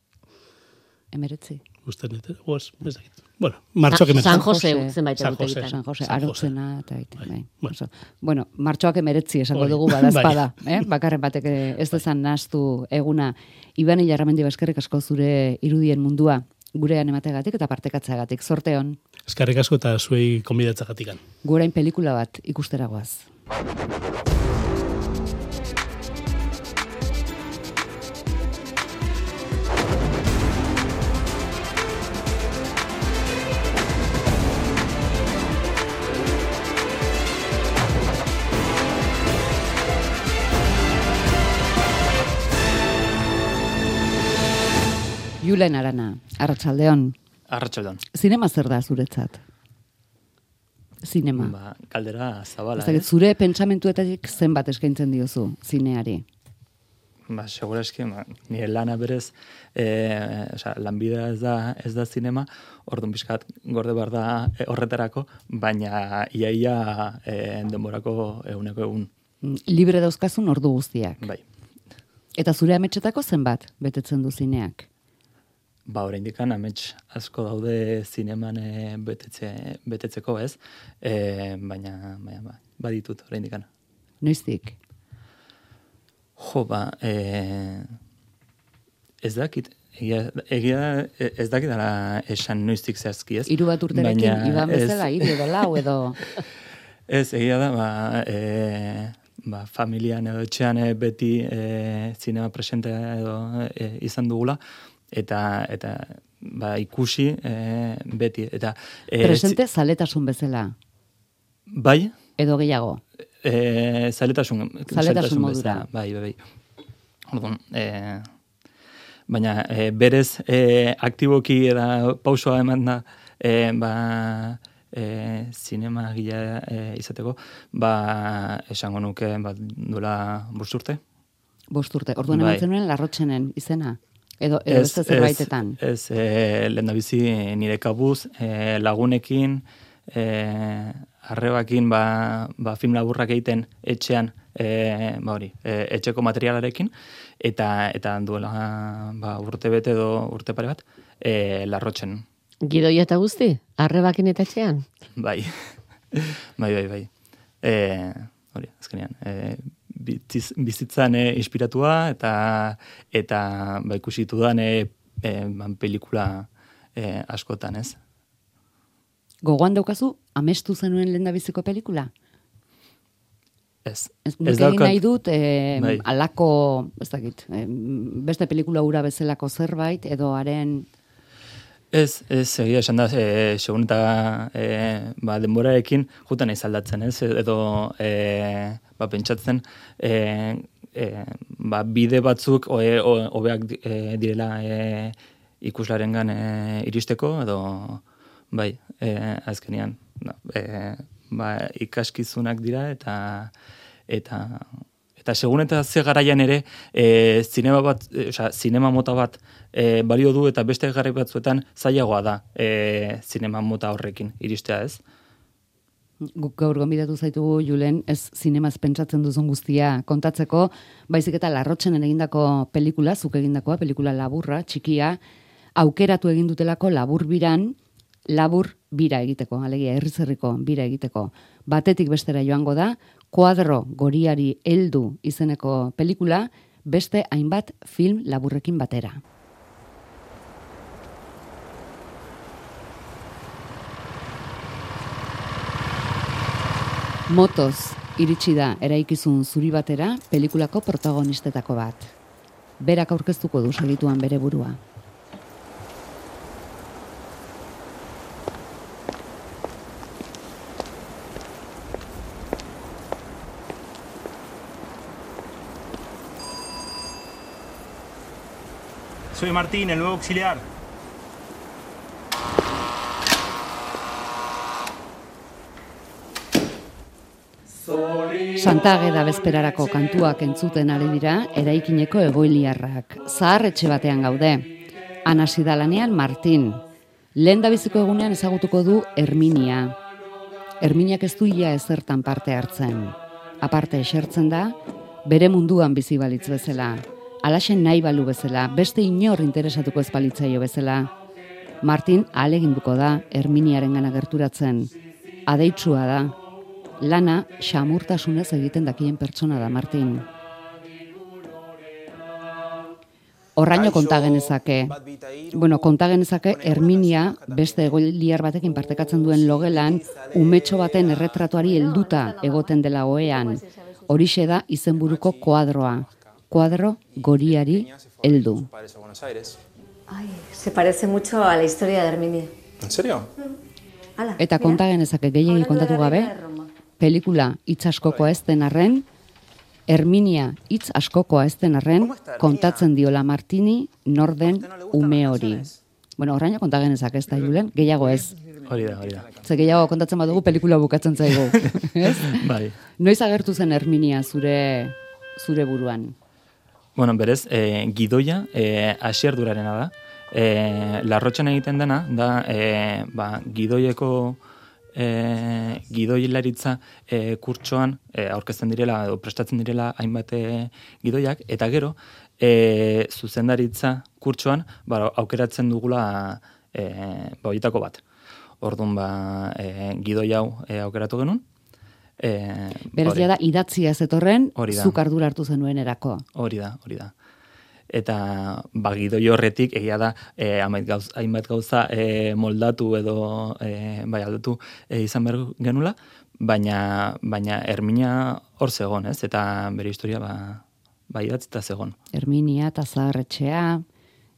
Emeretzi. Usten dut, oaz, ez dakit. Bueno, martxoak emeretzi. San Jose, zenbait San Jose. San Jose, arotzena eta egiten, Bai, bai. bueno. Oso, bueno, martxoak emeretzi esango Hori. dugu *laughs* badazpada, eh? bakarren batek eh, ez dezan nastu eguna. Iban Ilarramendi eskerrik asko zure irudien mundua gurean emategatik eta partekatzeagatik. Zorte hon, Eskarrik asko eta zuei konbidatzagatikan. gurain pelikula bat ikusteragoaz. Julen Arana, Arratsaldeon. Arratxaldon. Zinema zer da zuretzat? Zinema. Ba, kaldera zabala, dakit, ez? zure pentsamentuetatik zenbat eskaintzen diozu zineari. Ba, segura eski, ba, nire lana berez, e, oza, lanbidea ez da, ez da zinema, orduan pixkat gorde behar da e, horretarako, baina iaia e, denborako eguneko egun, Mm, Libre dauzkazun ordu guztiak. bai. Eta zure ametsetako zenbat betetzen du zineak? Ba, oraindik amets asko daude zineman e, betetze, betetzeko, ez? E, baina, baina, ba, baditut oraindik Noiztik? Jo, ba, e, ez dakit, egia, egia ez dakit dala esan noiztik zehazki, ez? Hiru bat urterekin, Baina iban ez- bezala, hiru edo lau *laughs* edo... Ez, egia da, ba, e, ba, familian edo etxean e, beti e, zinema presente edo e, izan dugula, eta, eta ba, ikusi e, beti. Eta, e, Presente zaletasun bezala, Bai, edo gehiago. e, zaletasun, Zaletasun modura. bezala, Bai, bai, bai. Orduan, e, baina e, berez e, aktiboki eta pausoa eman da, e, ba, e, zinema gila e, izateko, ba, esango nuke, ba, duela bost urte. Bost urte. Orduan Bai. zenuen larrotxenen izena? Edo, edo beste zerbaitetan? Ez, e, lehen nire kabuz, e, lagunekin, e, arrebakin, ba, ba, film laburrak egiten etxean, e, ba hori, e, etxeko materialarekin, eta eta duela ba, urte bete edo urte pare bat, e, larrotzen. Gidoia eta guzti, arrebakin eta etxean. Bai, *laughs* bai, bai, bai. E, hori, azkenean, e, bizitz, bizitzan e, inspiratua eta eta ba, ikusitu dan e, e, ban, pelikula e, askotan, ez? Gogoan daukazu, amestu zenuen lendabiziko pelikula? Ez. Ez, Ez daukat- nahi dut, eh, Bai. alako, ez dakit, eh, beste pelikula ura bezalako zerbait, edo haren Ez, ez, egia esan da, e, segun eta e, ba, denborarekin jutan naiz aldatzen, ez? Edo e, ba, pentsatzen e, e, ba, bide batzuk hobeak e, direla e, ikuslarengan e, iristeko, edo bai, e, azkenean, no, e, ba, ikaskizunak dira eta eta eta segun eta ze garaian ere e, zinema bat, e, osea, zinema mota bat e, balio du eta beste garai batzuetan zailagoa da e, zinema mota horrekin iristea ez. guk gaur gonbidatu zaitugu Julen, ez zinemaz pentsatzen duzun guztia kontatzeko, baizik eta larrotzenen egindako pelikula, zuk egindakoa, pelikula laburra, txikia, aukeratu egin dutelako labur biran, labur bira egiteko, alegia herrizerriko bira egiteko. Batetik bestera joango da, kuadro goriari heldu izeneko pelikula, beste hainbat film laburrekin batera. Motoz iritsi da eraikizun zuri batera pelikulako protagonistetako bat. Berak aurkeztuko du segituan bere burua. Soy Martín, el nuevo auxiliar. Santageda bezperarako kantuak entzuten ari dira eraikineko egoiliarrak. Zahar etxe batean gaude. Anasi da lanean Martin. Lehen da biziko egunean ezagutuko du Herminia. Herminiak ez du ia ezertan parte hartzen. Aparte esertzen da, bere munduan bizi balitz bezala. Alaxen nahi balu bezala, beste inor interesatuko ez balitzaio bezala. Martin aleginduko da Herminiaren gana gerturatzen. Adeitsua da, lana xamurtasunez egiten dakien pertsona da, Martin. Horraino konta genezake. Bueno, konta genezake Herminia beste egoiliar batekin partekatzen duen logelan umetxo baten erretratuari helduta egoten dela oean. Horixe da izenburuko koadroa. Koadro goriari heldu. Ay, se parece mucho a la historia de Herminia. ¿En serio? Hala, Eta konta genezake gehiegi kontatu gabe, pelikula hitz askokoa ez den arren, Herminia hitz askokoa ez den arren, kontatzen diola Martini norden ume hori. Bueno, horraino konta genezak ez da, Julen, gehiago ez. Hori da, hori da. Ze gehiago kontatzen badugu pelikula bukatzen zaigu. *laughs* ez? Bai. Noiz agertu zen Herminia zure zure buruan? Bueno, berez, e, gidoia e, asierdurarena da. E, larrotxan egiten dena, da e, ba, gidoieko e, gidoilaritza e, kurtsoan e, aurkezten direla edo prestatzen direla hainbat gidoiak, eta gero, e, zuzendaritza kurtsoan ba, aukeratzen dugula e, ba, bat. Orduan, ba, e, gidoi hau e, aukeratu genuen, E, Beraz, da, idatzia zetorren, zuk ardura hartu zenuen erako. Hori da, hori da. Eta bagidoi horretik egia da eh, hainbat gauz, hainbat gauza eh, moldatu edo eh, bai aldatu eh, izan behar genula, baina baina Herminia hor zegon, ez? Eta bere historia ba bai idatzita zegon. Herminia eta Zaharretxea,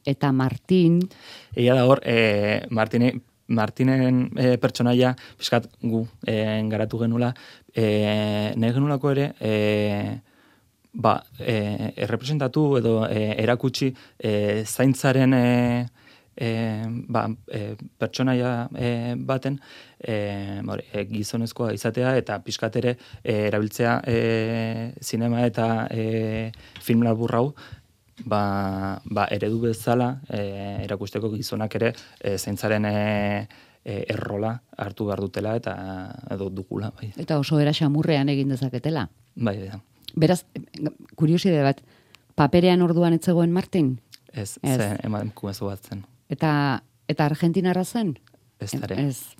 eta Martin, Egia da hor, e, Martine, Martinen e, pertsonaia pixkat gu e, garatu genula, e, nahi genulako ere, e, ba, e, errepresentatu edo e, erakutsi e, zaintzaren e, e, ba, e, pertsonaia e, baten e, hori, e, gizonezkoa izatea eta pixkat ere e, erabiltzea e, zinema eta e, film labur hau ba, ba eredu bezala e, erakusteko gizonak ere e, zaintzaren e, e, errola hartu behar dutela eta edo dukula, bai. eta oso era xamurrean egin dezaketela. Bai, da. Beraz, kurioside bat, paperean orduan ez zegoen Martin? Ez, Ez. ez. eman bat zen. Eta, eta Argentinarra zen? Ez dare. Ez.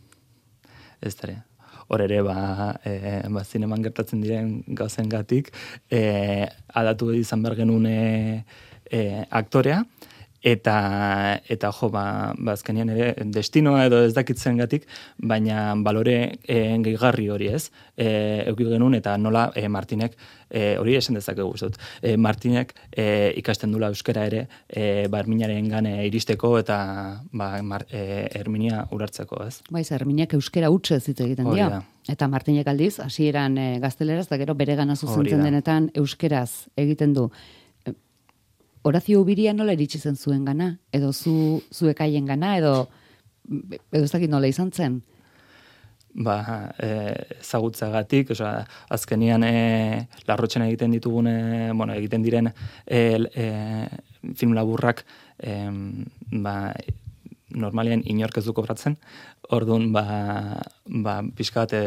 Ez dare. Hor ere, ba, e, ba, zineman gertatzen diren gauzen gatik, e, adatu izan behar genuen e, e, aktorea, eta, eta jo, ba, ba, azkenean ere, destinoa edo ez dakitzen gatik, baina balore e, gehigarri hori ez, e, eukiko genuen, eta nola e, Martinek, e, hori esan dezakegu ez dut, e, Martinek e, ikasten dula euskera ere, e, ba, Herminaren gane iristeko, eta ba, Mar, e, Herminia urartzeko, ez? Bai, ze Herminiak euskera utxe hitz egiten Hori dio. da. Eta Martinek aldiz, hasieran e, gazteleraz, eta gero bere gana zuzentzen da. denetan euskeraz egiten du. Horazio Ubiria nola iritsi zen zuen gana? Edo zu, zuek haien gana? Edo, edo ez dakit nola izan zen? ba, e, ezagutzagatik, osea, azkenian e, larrotzen egiten ditugun, e, bueno, egiten diren e, e, film laburrak, e, ba, normalian inork ez du kobratzen, orduan, ba, ba, pixkat e,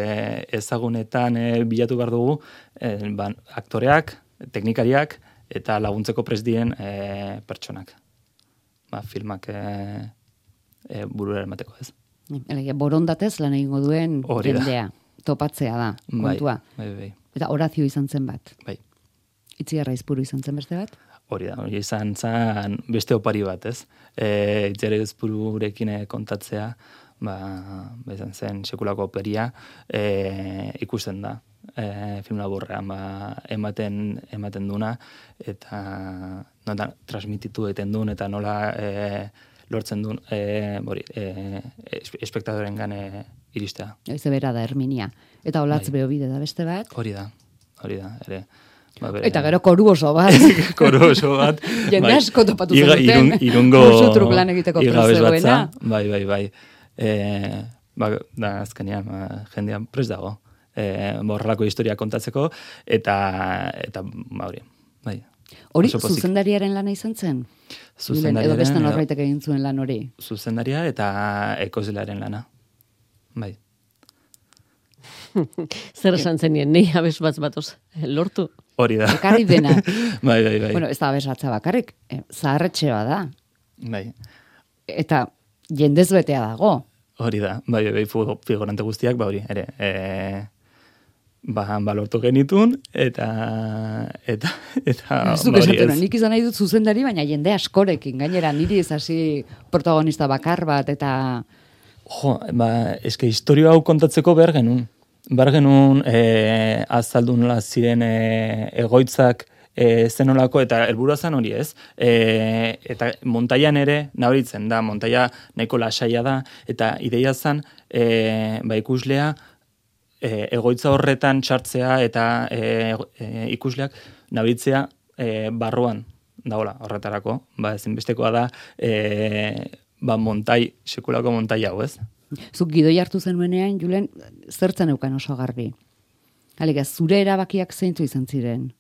ezagunetan e, bilatu behar dugu, e, ba, aktoreak, teknikariak, eta laguntzeko prest diren e, pertsonak. Ba, filmak e, e, burura emateko ez. Elegia, borondatez lan egingo duen Hori jendea. Topatzea da, kontua. Bai, bai, bai. Eta Horazio izan zen bat. bai. Itziarra izpuru izan zen beste bat? Hori da, hori izan zen beste opari bat, ez? E, Itziare ezpururekin eh, kontatzea, ba, ba izan zen sekulako operia, e, ikusten da e, film laburrean ba, ematen, ematen duna, eta nola transmititu egiten duen, eta nola e, lortzen duen e, hori, e, es- espektadoren gane iristea. Ez bera da Herminia. Eta olatz Bai. behobide da beste bat. Hori da, hori da, ere. Ba, bere- Eta gero koru oso bat. *laughs* koru oso bat. *laughs* Jende bai. asko topatu Iga- irun- irungo Musu truk lan egiteko prest. Bai, bai, bai. E, ba, da, azkenean, ba, jendean prest dago. E, borrelako historia kontatzeko, eta, eta ba, hori, bai. Hori, zuzendariaren lana izan zen? Zuzendariaren, Edo beste norbaitek egin zuen lan hori. Zuzendaria eta ekoizlearen lana. Bai. *laughs* Zer esan zenien, nei abes bat batoz, lortu. Hori da. Ekarri dena. *laughs* bai, bai, bai. Bueno, ez da abesatza bakarrik, eh, zaharretxea da. bai. Eta jendez betea dago. Hori da, bai, bai, fu- figurante guztiak, ba hori, ere, e, ba, ba lortu genitun, eta, eta, eta, Zuk ba, esaten, ez. nik izan nahi dut zuzendari, baina jende askorekin, gainera niri ez hasi protagonista bakar bat, eta Jo, ba, eske historio hau kontatzeko behar genuen. Behar genuen e, azaldu nola ziren e, egoitzak e, zenolako, eta helburua zen hori ez. E, eta montaian ere, nabaritzen da, montaia nahiko lasaia da, eta ideia zen, e, ba, ikuslea, e, egoitza horretan txartzea eta e, e, ikusleak nabaritzea e, barruan dagola horretarako. Ba, ezinbestekoa da, e, ba, montai, sekulako montai hau, ez? zuk gidoi hartu zenuenean, Julen, zertzen eukan oso garbi. Alega, zure erabakiak zeintzu izan ziren.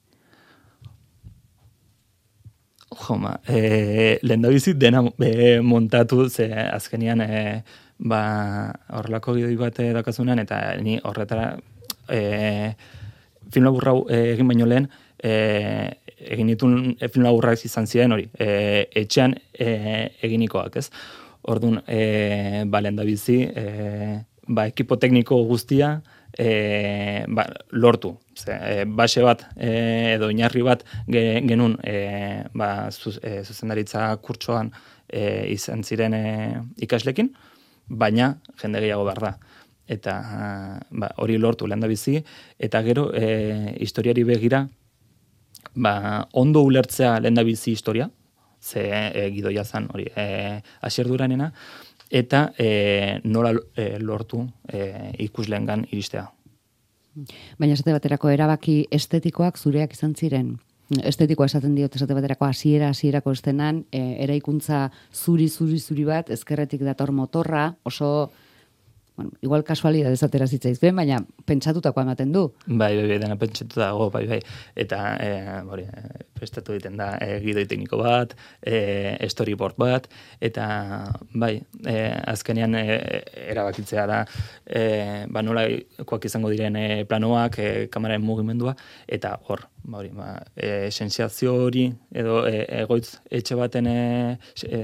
Joma, e, lehen da bizit dena e, montatu, ze azkenian e, ba, horrelako gidoi bat e, dakazunean, eta ni horretara e, film laburra hau, e, egin baino lehen, e, egin ditun e, film laburrak izan ziren hori, e, etxean e, eginikoak, ez? Orduan, e, ba, lehen da bizi, e, ba, ekipo tekniko guztia, e, ba, lortu. Ze, e, base bat e, edo inarri bat ge, genuen e, ba, zuz, e, zuzendaritza kurtsoan e, izan ziren e, ikaslekin, baina jende gehiago behar da. Eta ba, hori lortu lehen da bizi, eta gero e, historiari begira, ba, ondo ulertzea lehen da bizi historia, ze e, gidoia zan hori e, asier duranena, eta e, nola e, lortu e, ikusleengan iristea. Baina esate baterako erabaki estetikoak zureak izan ziren. Estetikoa esaten diot esate baterako hasiera hasierako estenan, e, eraikuntza zuri zuri zuri bat ezkerretik dator motorra, oso bueno, igual kasualidadez atera zitzaizuen, baina pentsatutako ematen du. Bai, bai, bai, dena pentsatu dago, bai, bai. Eta, e, hori, e, prestatu egiten da, e, gidoi tekniko bat, e, storyboard bat, eta, bai, e, azkenean e, erabakitzea da, e, ba, nola koak izango diren e, planoak, e, kameraren mugimendua, eta hor, ba, hori, ba, e, sensiazio hori, edo egoitz etxe baten, e, e,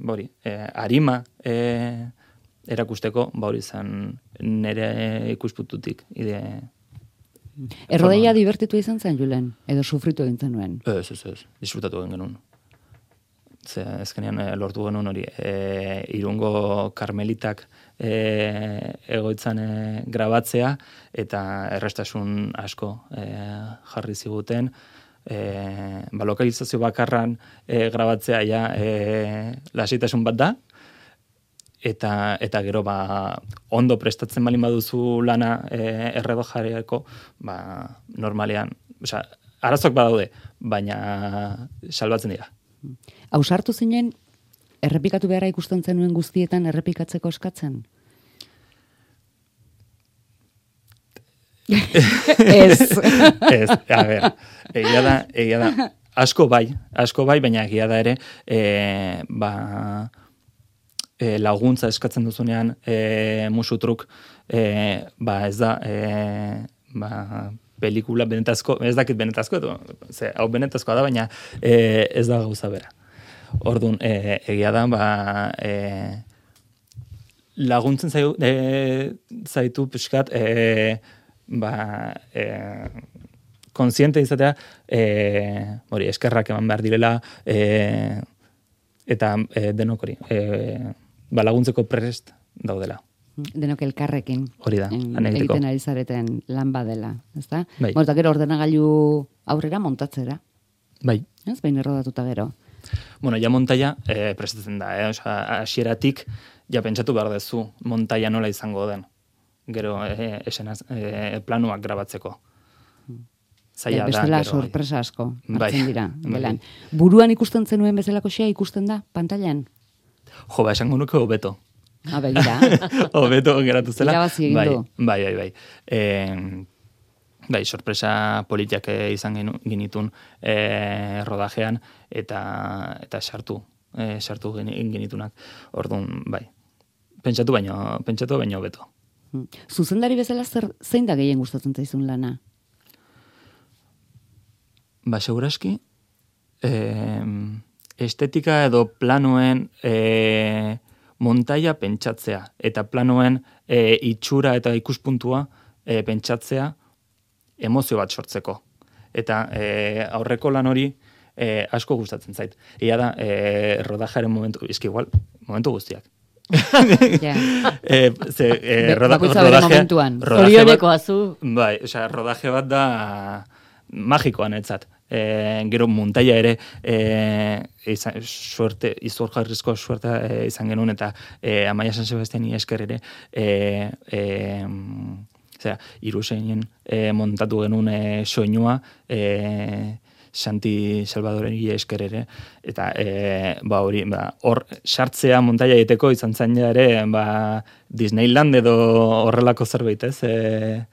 ba, hori, e, arima, e, erakusteko, ba hori zen nire ikuspututik ide Errodeia divertitu izan zen, Julen, edo sufritu egin zenuen. Ez, ez, ez, disfrutatu egin genuen. Ze, ezkenean eh, lortu genuen hori, e, irungo karmelitak e, egoitzan e, grabatzea, eta errestasun asko e, jarri ziguten, e, ba, lokalizazio bakarran e, grabatzea ja e, lasitasun bat da, eta eta gero ba ondo prestatzen balin baduzu lana e, erredo jarriako, ba normalean, osea, arazoak badaude, baina salbatzen dira. Ausartu zinen, errepikatu beharra ikusten zenuen guztietan errepikatzeko eskatzen? Ez. Ez, *laughs* a ber, egia da, egia da, asko bai, asko bai, baina egia da ere, e, ba, e, laguntza eskatzen duzunean e, musutruk, e, ba ez da, e, ba, pelikula benetazko, ez dakit benetazko, edo, ze, hau benetazkoa da, baina e, ez da gauza bera. Orduan, e, egia da, ba, e, laguntzen zaitu, e, zaitu pixkat, e, ba, e, konsiente izatea, e, hori, eskerrak eman behar direla, e, eta e, denok hori, e, ba, laguntzeko prest daudela. Denok elkarrekin. Hori da, lan egiteko. Egiten ari zareten lan badela, ezta? Bai. Bueno, gero ordenagailu aurrera montatzera, Bai. ez? Behin errodatuta gero. Bueno, ja montaia e, prestatzen da, eh? Osa, hasieratik ja pentsatu behar dezu montaia nola izango den. Gero e, esenaz, e, planuak grabatzeko. zaila da. bestela gero, bai. sorpresa asko Bai. dira. *laughs* Bai. gelan. Buruan ikusten zenuen bezalako xea ikusten da pantailan? Jo, ba, esango nuke hobeto. Ha, begira. *laughs* hobeto geratu zela. Irabazi egin bai, du. Bai, bai, bai. E, bai, sorpresa politiak eh, izan genitun e, rodajean eta eta sartu, e, sartu geni- genitunak. Orduan, bai. Pentsatu baino, pentsatu baino hobeto. Mm. Zuzendari bezala zer, zein da gehien gustatzen zaizun lana? Ba, seguraski, e, estetika edo planoen e, montaia pentsatzea, eta planoen e, itxura eta ikuspuntua e, pentsatzea emozio bat sortzeko. Eta e, aurreko lan hori e, asko gustatzen zait. Ia da, e, rodajaren momentu, izki igual, momentu guztiak. *laughs* Ja. *laughs* e, ze, e, roda, momentuan. rodaje bat- Zorionekoa zu. Bai, osea, rodaje bat da magikoan etzat. E, gero muntaia ere e, izan, suerte, izor jarrizko suerta e, izan genuen eta e, Amaia San Sebastiani esker ere e, e, zera, iruseinen e, montatu genuen e, soinua e, Santi Salvadoren esker ere eta e, ba hori ba hor sartzea montaia egiteko izan zain ere ba Disneyland edo horrelako zerbait, ez? E,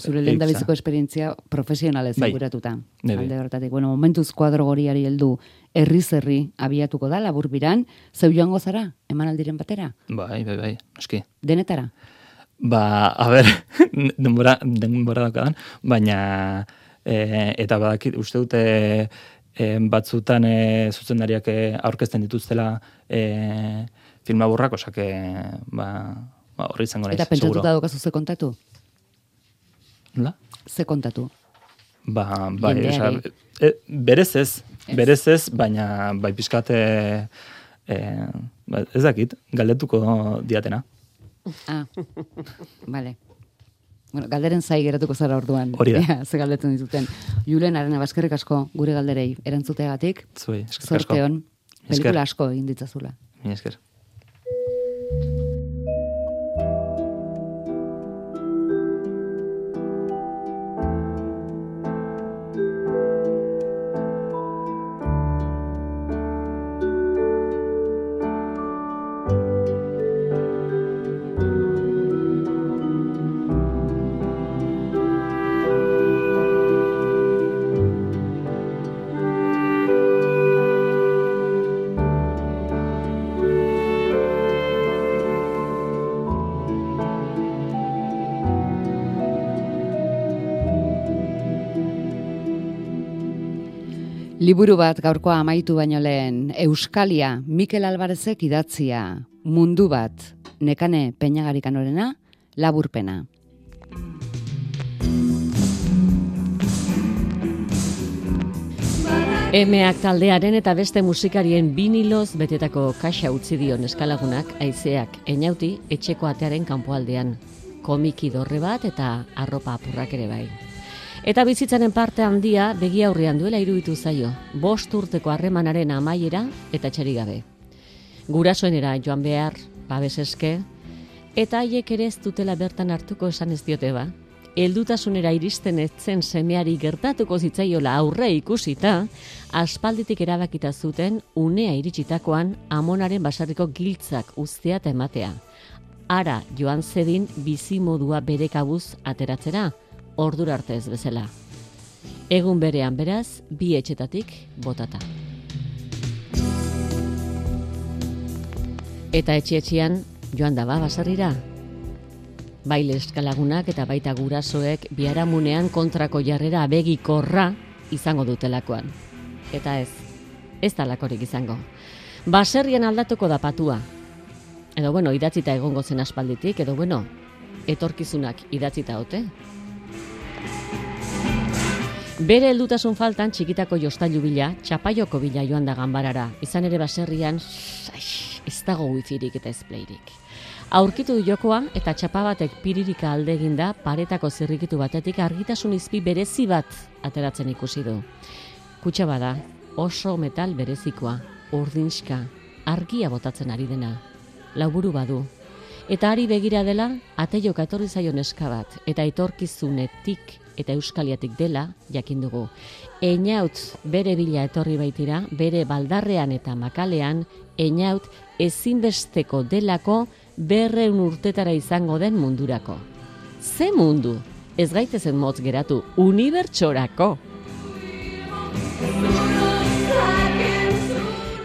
Zure lehen Eikza. biziko esperientzia profesionalez Bai. inguratuta. Bai, bai. Alde horretatik, bueno, momentuz kuadro goriari heldu herri abiatuko da laburbiran, zeu joango zara, emanaldiren batera, bai, bai, bai, noski. denetara. Ba, a ber, *laughs* denbora, denbora daukadan, baina e, eta badakit uste dute e, batzutan e, zuzendariak e, aurkezten dituztela e, film laburrak, osake, ba, ba, horri izango naiz, Eta pentsatuta daukazu ze kontatu? Nola? Ze kontatu? Ba, bai, osea, e, berez ez, Ez. berez ez, baina bai pizkat e, e, ba, ez dakit, galdetuko diatena. Ah, vale. Bueno, galderen zai geratuko zara orduan. Hori da. *laughs* Ze galdetzen dituten. Julen, arena baskerrik asko gure galderei erantzuteagatik. Zuei, eskerrik asko. Zorte hon. Esker. Pelikula asko egin ditzazula. Mila esker. Liburu bat gaurkoa amaitu baino lehen, Euskalia, Mikel Alvarezek idatzia, mundu bat, nekane peñagarikanarena, laburpena. Emeak taldearen eta beste musikarien biniloz betetako kaxa utzi dion eskalagunak aizeak enauti etxeko atearen kanpoaldean. Komiki dorre bat eta arropa apurrak ere bai. Eta bizitzaren parte handia begi aurrean duela iruditu zaio. Bost urteko harremanaren amaiera eta txeri gabe. Gurasoenera joan behar, babes eske, eta haiek ere ez dutela bertan hartuko esan ez diote ba. Heldutasunera iristen etzen semeari gertatuko zitzaiola aurre ikusita, aspalditik erabakita zuten unea iritsitakoan amonaren basarriko giltzak uztea eta ematea. Ara joan zedin bizimodua bere kabuz ateratzera, ordura arte ez bezala. Egun berean beraz, bi etxetatik botata. Eta etxe-etxean joan daba basarrira. Baile eskalagunak eta baita gurasoek biharamunean kontrako jarrera abegikorra izango dutelakoan. Eta ez, ez talakorik izango. Baserrian aldatuko da patua. Edo bueno, idatzita egongo zen aspalditik, edo bueno, etorkizunak idatzita ote. Bere heldutasun faltan txikitako jostailu bila, txapaioko bila joan da ganbarara. Izan ere baserrian, aix, ez dago wifirik eta ez playrik. Aurkitu du jokoa eta txapa batek piririka alde eginda paretako zirrikitu batetik argitasun izpi berezi bat ateratzen ikusi du. Kutxa bada, oso metal berezikoa, urdinska, argia botatzen ari dena. Lauburu badu. Eta ari begira dela, ateioka etorri zaio neska bat, eta etorkizunetik eta euskaliatik dela jakin dugu. Einaut bere bila etorri baitira, bere baldarrean eta makalean, einaut ezinbesteko delako berreun urtetara izango den mundurako. Ze mundu? Ez gaitezen motz geratu, unibertsorako.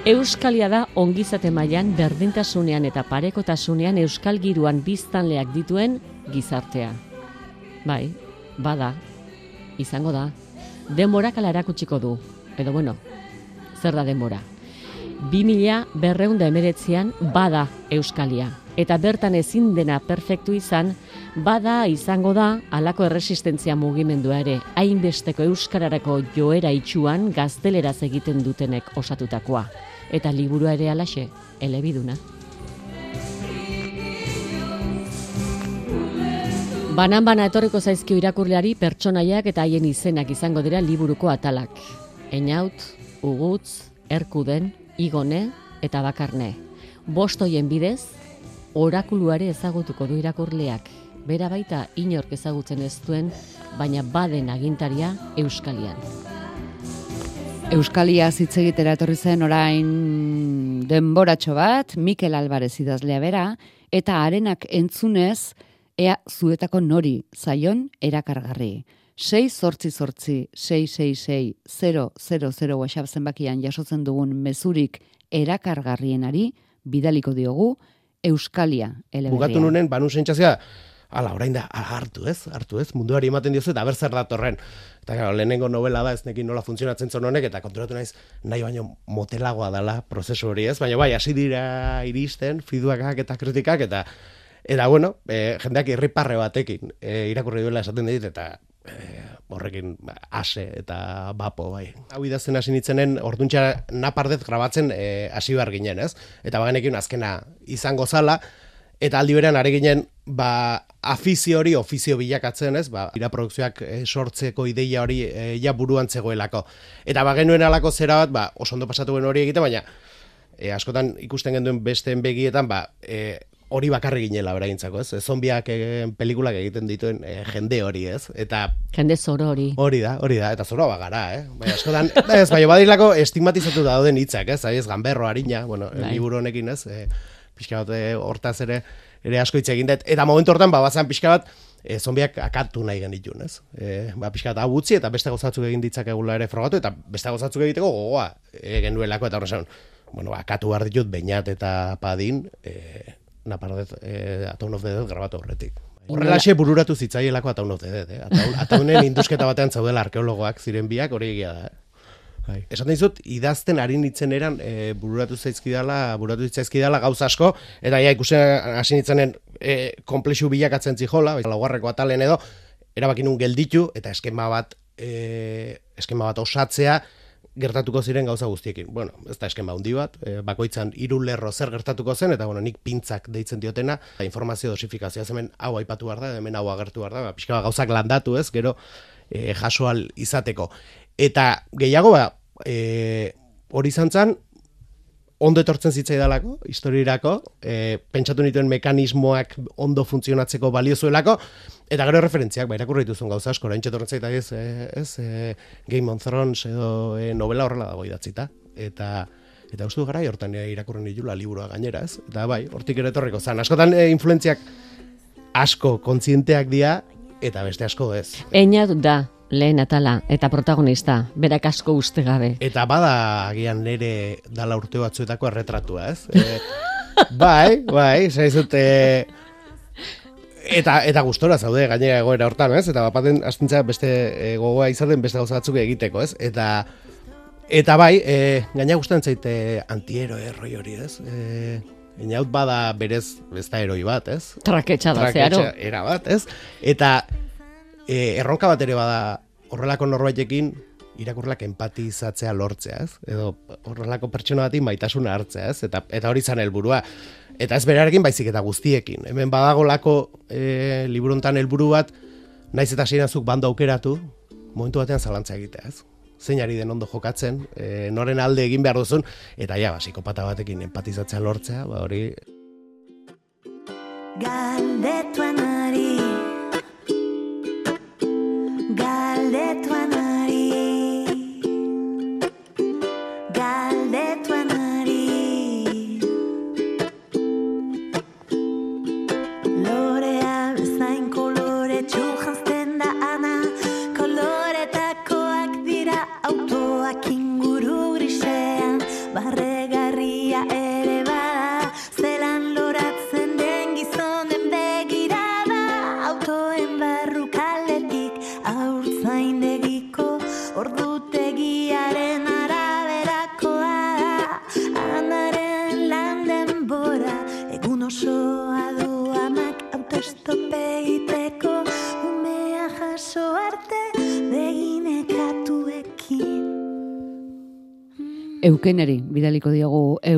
Euskalia da ongizate mailan berdintasunean eta parekotasunean euskal giruan biztanleak dituen gizartea. Bai, bada, izango da. Denborak ala erakutsiko du. Edo bueno, zer da denbora? 2000 berreunda emeretzean bada Euskalia. Eta bertan ezin dena perfektu izan, bada izango da alako erresistentzia mugimendua ere, hainbesteko Euskararako joera itxuan gazteleraz egiten dutenek osatutakoa eta liburua ere alaxe, elebiduna. Banan bana etorriko zaizkio irakurleari pertsonaiak eta haien izenak izango dira liburuko atalak. Einaut, ugutz, erkuden, igone eta bakarne. Bostoien bidez, orakuluare ezagutuko du irakurleak. Bera baita inork ezagutzen ez duen, baina baden agintaria Euskalian. Euskalia hitz egitera etorri zen orain denboratxo bat, Mikel Alvarez idazlea bera, eta arenak entzunez, ea zuetako nori zaion erakargarri. 6 sortzi sortzi 666 000 WhatsApp zenbakian jasotzen dugun mezurik erakargarrienari bidaliko diogu Euskalia eleberria. Bugatu nunen, banu sentsazioa, ala, orain da, hartu ez, hartu ez, munduari ematen diozu eta berzer datorren. Eta gara, lehenengo novela da, ez nekin nola funtzionatzen zon honek, eta konturatu naiz, nahi baino motelagoa dela prozesu hori ez, baina bai, hasi dira iristen, fiduakak eta kritikak, eta Eta bueno, e, jendeak irriparre batekin e, irakurri duela esaten dit, eta e, horrekin ba, ase eta bapo, bai. Hau idazten hasi nitzenen, orduntxa napardez grabatzen e, hasi behar ginen, ez? Eta bagenekin azkena izango zala, Eta aldi berean are ginen ba afizio hori ofizio bilakatzen, ez? Ba iraprodukzioak e, sortzeko ideia hori e, ja buruan zegoelako. Eta ba genuen alako zera bat, ba oso ondo pasatu hori egite, baina e, askotan ikusten genduen besteen begietan, ba e, hori bakarri ginela beraintzako, ez? Zombiak e, pelikulak egiten dituen e, jende hori, ez? Eta jende zoro hori. Hori da, hori da, eta zoro bagara, eh? Bai, askotan, *laughs* ez, bai, badilako estigmatizatu dauden hitzak, ez? Aiz ganberro harina, bueno, bai. liburu honekin, ez? E, pixka bat eh, hortaz ere ere asko hitz egin dut. Eta momentu hortan ba bazan pixka bat e, zombiak akatu nahi genitun, ez? E, ba pixka bat hau utzi eta beste gozatzuk egin ditzakegula ere frogatu eta beste gozatzuk egiteko gogoa e, genuelako eta horren bueno, akatu behar ditut bainat eta padin, e, napardet, e, Aton of the Dead grabatu horretik. Horrelaxe bururatu zitzaielako Aton of the Dead, eh? Ataunen indusketa batean zaudela arkeologoak ziren biak hori egia da, eh? Bai. Esan dizut, idazten ari nitzen eran, e, bururatu zaizkidala, bururatu zaizkidala gauz asko, eta ja ikusen hasi nitzenen e, komplexu bilakatzen zijola, bai, laugarreko atalen edo, erabakin un gelditu, eta eskema bat, e, eskema bat osatzea, gertatuko ziren gauza guztiekin. Bueno, ez da eskema handi bat, e, bakoitzan hiru lerro zer gertatuko zen, eta bueno, nik pintzak deitzen diotena, informazio dosifikazioa hemen hau aipatu behar da, hemen hau agertu behar da, ba, pixka gauzak landatu ez, gero e, jasoal izateko. Eta gehiago ba, e, hori zantzan, ondo etortzen zitzai dalako, historiirako, e, pentsatu nituen mekanismoak ondo funtzionatzeko baliozuelako, eta gero referentziak, ba, irakurri dituzun gauza asko, orain txetorren zaita ez, e, ez e, Game of Thrones edo e, novela horrela dago idatzita, eta eta uste gara, hortan irakurri nitula liburua gainera, ez? Eta bai, hortik ere etorriko zan. Askotan e, influentziak asko kontzienteak dira, eta beste asko ez. Eina da, lehen atala eta protagonista, berak asko uste gabe. Eta bada agian nire dala urte batzuetako erretratua, ez? *laughs* E, bai, bai, zaizut, e, eta, eta gustora zaude gainera egoera hortan, ez? Eta bapaten astintza beste e, gogoa izaten beste gauza batzuk egiteko, ez? Eta eta bai, e, gaina gustatzen zaite antiero erroi hori, ez? E, Inaut bada berez ez da eroi bat, ez? Traketxa da, zeharo. era bat, ez? Eta e, erronka bat ere bada horrelako norbaitekin irakurlak empatizatzea lortzea, ez? Edo horrelako pertsona bati maitasuna hartzea, ez? Eta eta hori izan helburua. Eta ez berarekin baizik eta guztiekin. Hemen badagolako e, liburuntan helburu bat naiz eta sinazuk bando aukeratu, momentu batean zalantza egitea, ez? Zeinari den ondo jokatzen, e, noren alde egin behar duzun, eta ja, basiko pata batekin empatizatzea lortzea, ba hori... Galdetuan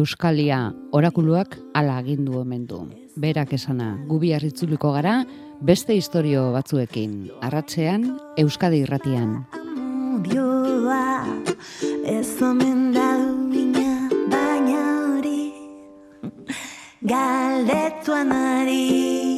Euskalia orakuluak ala agindu omen du. Berak esana, gubi harritzuliko gara, beste historio batzuekin, arratzean, Euskadi irratian. Amodioa, ez omen mina, baina hori, galdetuan ari.